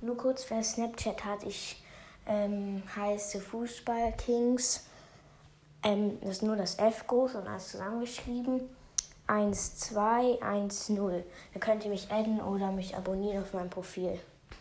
Nur kurz, wer Snapchat hat, ich ähm, heiße Fußball Kings. Ähm, das ist nur das F groß und alles zusammengeschrieben. 1, 2, 1, 0. Dann könnt ihr mich adden oder mich abonnieren auf meinem Profil.